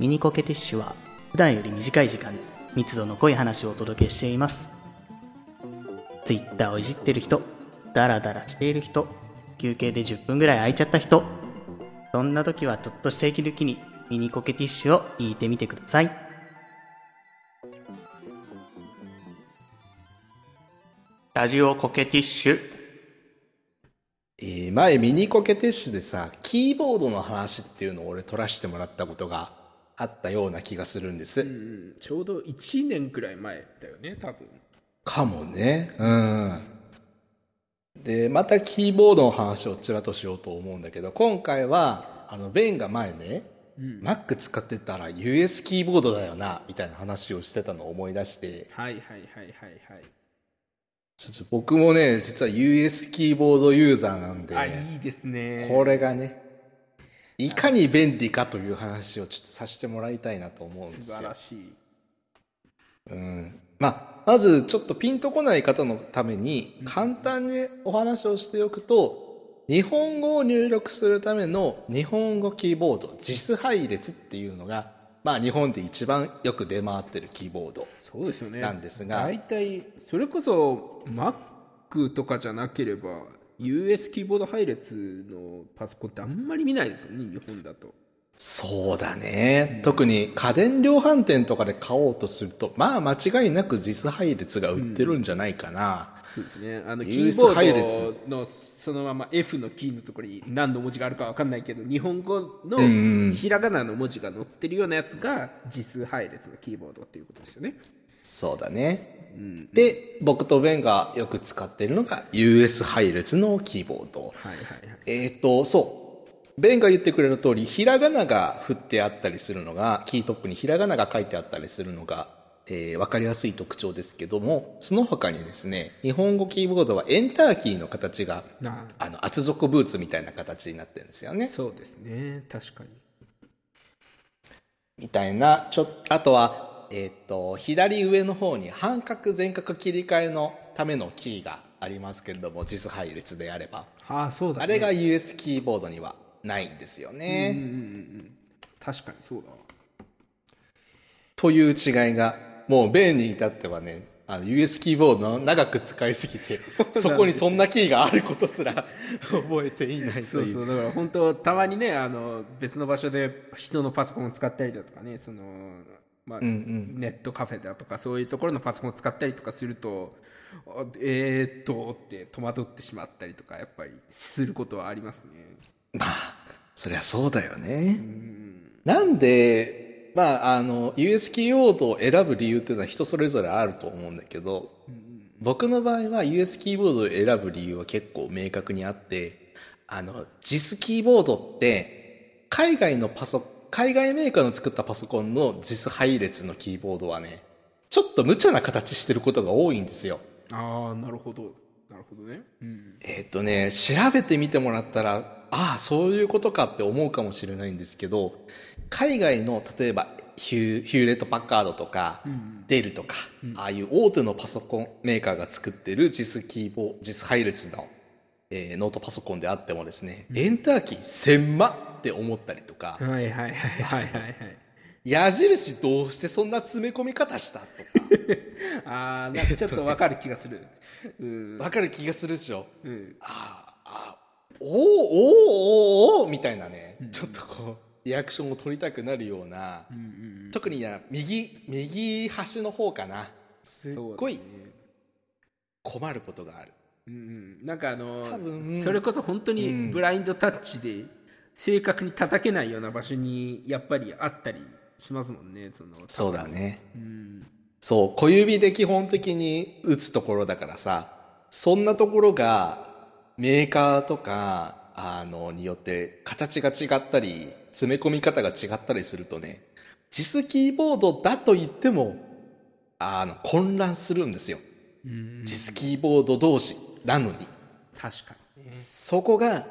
ミニコケティッシュは普段より短い時間に密度の濃い話をお届けしています。Twitter をいじってる人、ダラダラしている人、休憩で10分ぐらい空いちゃった人、そんな時はちょっとした息抜きにミニコケティッシュを引いてみてください。ラジオコケティッシュ。えー前ミニコケティッシュでさキーボードの話っていうのを俺取らせてもらったことがあったような気がするんです、うんちょうど1年くらい前だよね多分。かもね。うん。でまたキーボードの話をちらっとしようと思うんだけど今回はあのベンが前ね、Mac 使ってたら US キーボードだよなみたいな話をしてたのを思い出して。はいはいはいはいはい。ちょっと僕もね実は US キーボードユーザーなんであいいですね。これがねいかに便利かという話をちょっとさせてもらいたいなと思うんで素すよ。晴らしいうん。まあ、まずちょっとピンとこない方のために簡単にお話をしておくと日本語を入力するための日本語キーボード JIS 配列っていうのが、まあ、日本で一番よく出回ってるキーボードそうですよね。なんですが。大体それこそ Mac とかじゃなければ US キーボード配列のパソコンってあんまり見ないですよね日本だと。そうだね、特に家電量販店とかで買おうとするとまあ間違いなく JIS 配列が売ってるんじゃないかな、そうですね。あのキーボ配列ードのそのまま F のキーのところに何の文字があるかわかんないけど日本語んうん。のひらがなの文字が載ってるようなやつが実数配列のキーボードっていうことですよねそうだね。で、僕とベンがよく使っているのが US 配列のキーボード。はいはいはいえっ、と、そう。ベンが言ってくれる通り、ひらがなが振ってあったりするのが、キートップにひらがなが書いてあったりするのが、えーわかりやすい特徴ですけども、その他にですね、日本語キーボードはエンターキーの形が、なあの、厚底ブーツみたいな形になってるんですよね。そうですね確かにみたいな、ちょあとは、えっ、と、左上の方に半角全角切り替えのためのキーがありますけれども、実配列であれば。ああそうだ、ね、あれが US キーボードにはないんですようんうんね。うんうん確かにそうだわという違いが、もうベンに至ってはね、あの US キーボードの長く使いすぎて、そこにそんなキーがあることすら 覚えていないとそう。そうだから本当たまにねあの別の場所で人のパソコンを使ったりだとかねその、まあネットカフェだとかそういうところのパソコンを使ったりとかするとあえー、っとって戸惑ってしまったりとかやっぱりすることはありますね。まあ、そりゃそうだよね。なんで、まあ、あの、US キーボードを選ぶ理由っていうのは人それぞれあると思うんだけど、僕の場合は US キーボードを選ぶ理由は結構明確にあって、あの、JIS キーボードって、海外のパソ、海外メーカーの作ったパソコンの JIS 配列のキーボードはね、ちょっと無茶な形してることが多いんですよ。ああなるほど。なるほどね。うん。えっ、とね、調べてみてもらったら、ああ、そういうことかって思うかもしれないんですけど、海外の、例えば、ヒューレット・パッカードとか、デルとか、ああいう大手のパソコンメーカーが作ってる JIS キーボー、JIS 配列の、えーノートパソコンであってもですね、エンターキー千万って思ったりとか、はいはいはいはいはいはい。矢印どうしてそんな詰め込み方したとか、ああなんかちょっとわかる気がする。うん。わかる気がするでしょ。うん。ああ、おーおーおーおーみたいなね、ちょっとこう、リアクションを取りたくなるような、特にや右、右端の方かな。すっごい困ることがある。うんうん。なんかあの多分。それこそ本当にブラインドタッチで正確に叩けないような場所にやっぱりあったりしますもんねそのそうだね。うんそう、小指で基本的に打つところだからさ、そんなところがメーカーとか、あの、によって形が違ったり、詰め込み方が違ったりするとね、JIS キーボードだと言っても、あの、混乱するんですよ。うん、JIS キーボード同士なのに。確かにねそこが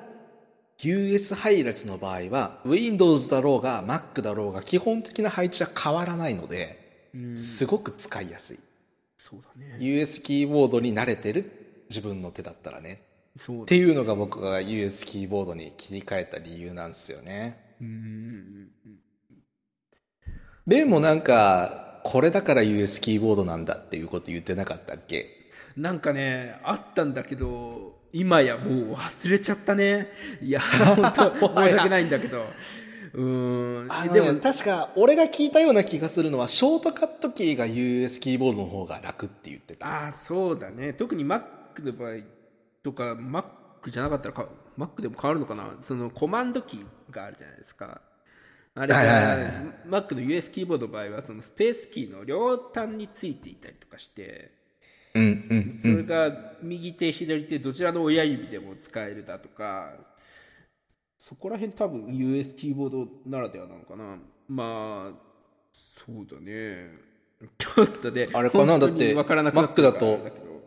US 配列の場合は Windows だろうが Mac だろうが基本的な配置は変わらないのでうんすごく使いやすい。そうだね US キーボードに慣れてる自分の手だったらね。そうだっていうのが僕が US キーボードに切り替えた理由なんですよね。うんベンもなんか、これだから US キーボードなんだっていうこと言ってなかったっけ？なんかね、あったんだけど、今やもう忘れちゃったね。いや、本当申し訳ないんだけど。うん、ね、でも確か俺が聞いたような気がするのはショートカットキーが US キーボードの方が楽って言ってた。ああそうだね。特に Mac の場合とか Mac じゃなかったらか Mac でも変わるのかな。そのコマンドキーがあるじゃないですか。あれが、Mac の US キーボードの場合はそのスペースキーの両端についていたりとかしてうんうんそれが右手左手どちらの親指でも使えるだとかそこら辺多分 US キーボードならではなのかな。まあそうだね。ちょっとねあれかな？だって分からなくなっただと。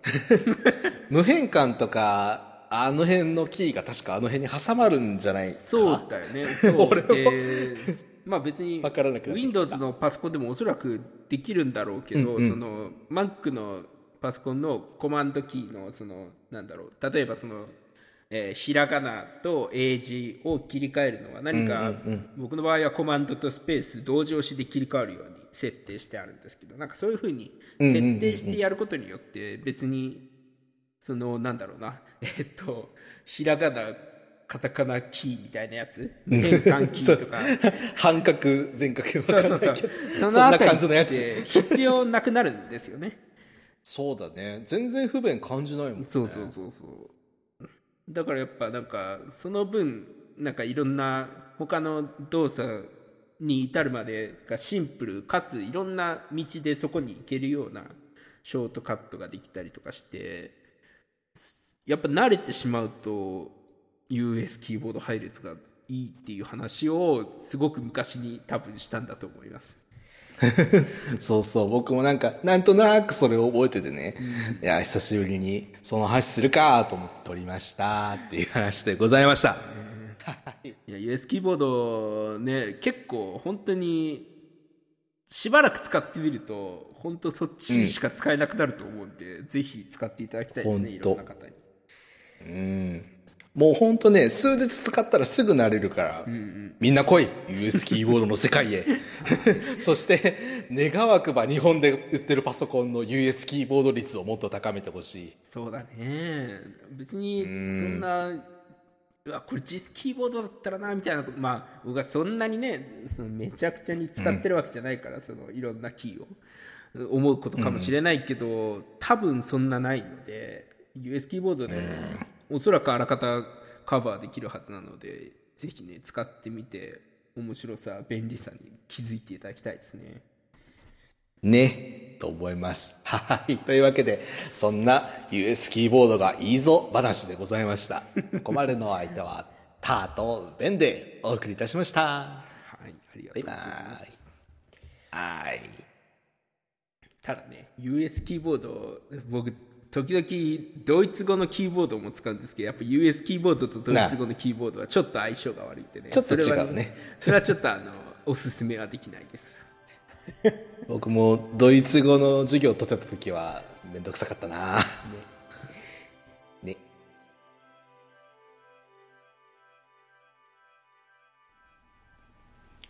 無変換とかあの辺のキーが確かあの辺に挟まるんじゃないか。そうだよね。そう。でまあ別に Windows のパソコンでもおそらくできるんだろうけど、うんうん、その Mac のパソコンのコマンドキーのそのなんだろう例えばその、えー、ひらがなと英字を切り替えるのは何か、僕の場合はコマンドとスペース同時押しで切り替わるように設定してあるんですけどなんかそういうふうに設定してやることによって別にそのなんだろうなえっとひらがなカタカナキーみたいなやつ変換キーとか。半角全角分かんないけど。そそのあたりって必要なくなるんですよねそうだね。全然不便感じないもんね。そうそうそうそう。だからやっぱなんかその分なんかいろんな他の動作に至るまでがシンプルかついろんな道でそこに行けるようなショートカットができたりとかしてやっぱ慣れてしまうと US キーボード配列がいいっていう話をすごく昔に多分したんだと思います。そうそう、僕もなんか、なんとなくそれを覚えててね、うん、いや、久しぶりにその話するかと思って撮りましたっていう話でございました。いや、US キーボードね、結構本当に、しばらく使ってみると、本当そっちしか使えなくなると思うんで、うん、ぜひ使っていただきたいですね、いろんな方に。うん。もうほんとね、数日使ったらすぐ慣れるから、うんうん、みんな来い !US キーボードの世界へ。そして、願わくば日本で売ってるパソコンの US キーボード率をもっと高めてほしい。そうだね。別に、そんな、うわ、これ実キーボードだったらな、みたいなまあ、僕はそんなにね、そのめちゃくちゃに使ってるわけじゃないから、うん、そのいろんなキーを。思うことかもしれないけど、うん、多分そんなないので、US キーボードで、おそらくあらかたカバーできるはずなのでぜひね使ってみて面白さ便利さに気づいていただきたいですね。ねと思います。はい。というわけでそんな US キーボードがいいぞ話でございました。ここまでの相手はターとベンでお送りいたしました。はいありがとうございます。はい。ただね US キーボード僕時々ドイツ語のキーボードも使うんですけどやっぱ US キーボードとドイツ語のキーボードはちょっと相性が悪いってね。ちょっと違うね。それはちょっとあのおすすめはできないです。僕もドイツ語の授業を取ってた時は面倒くさかったな。ね。ね。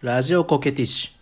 ラジオコケティッシュ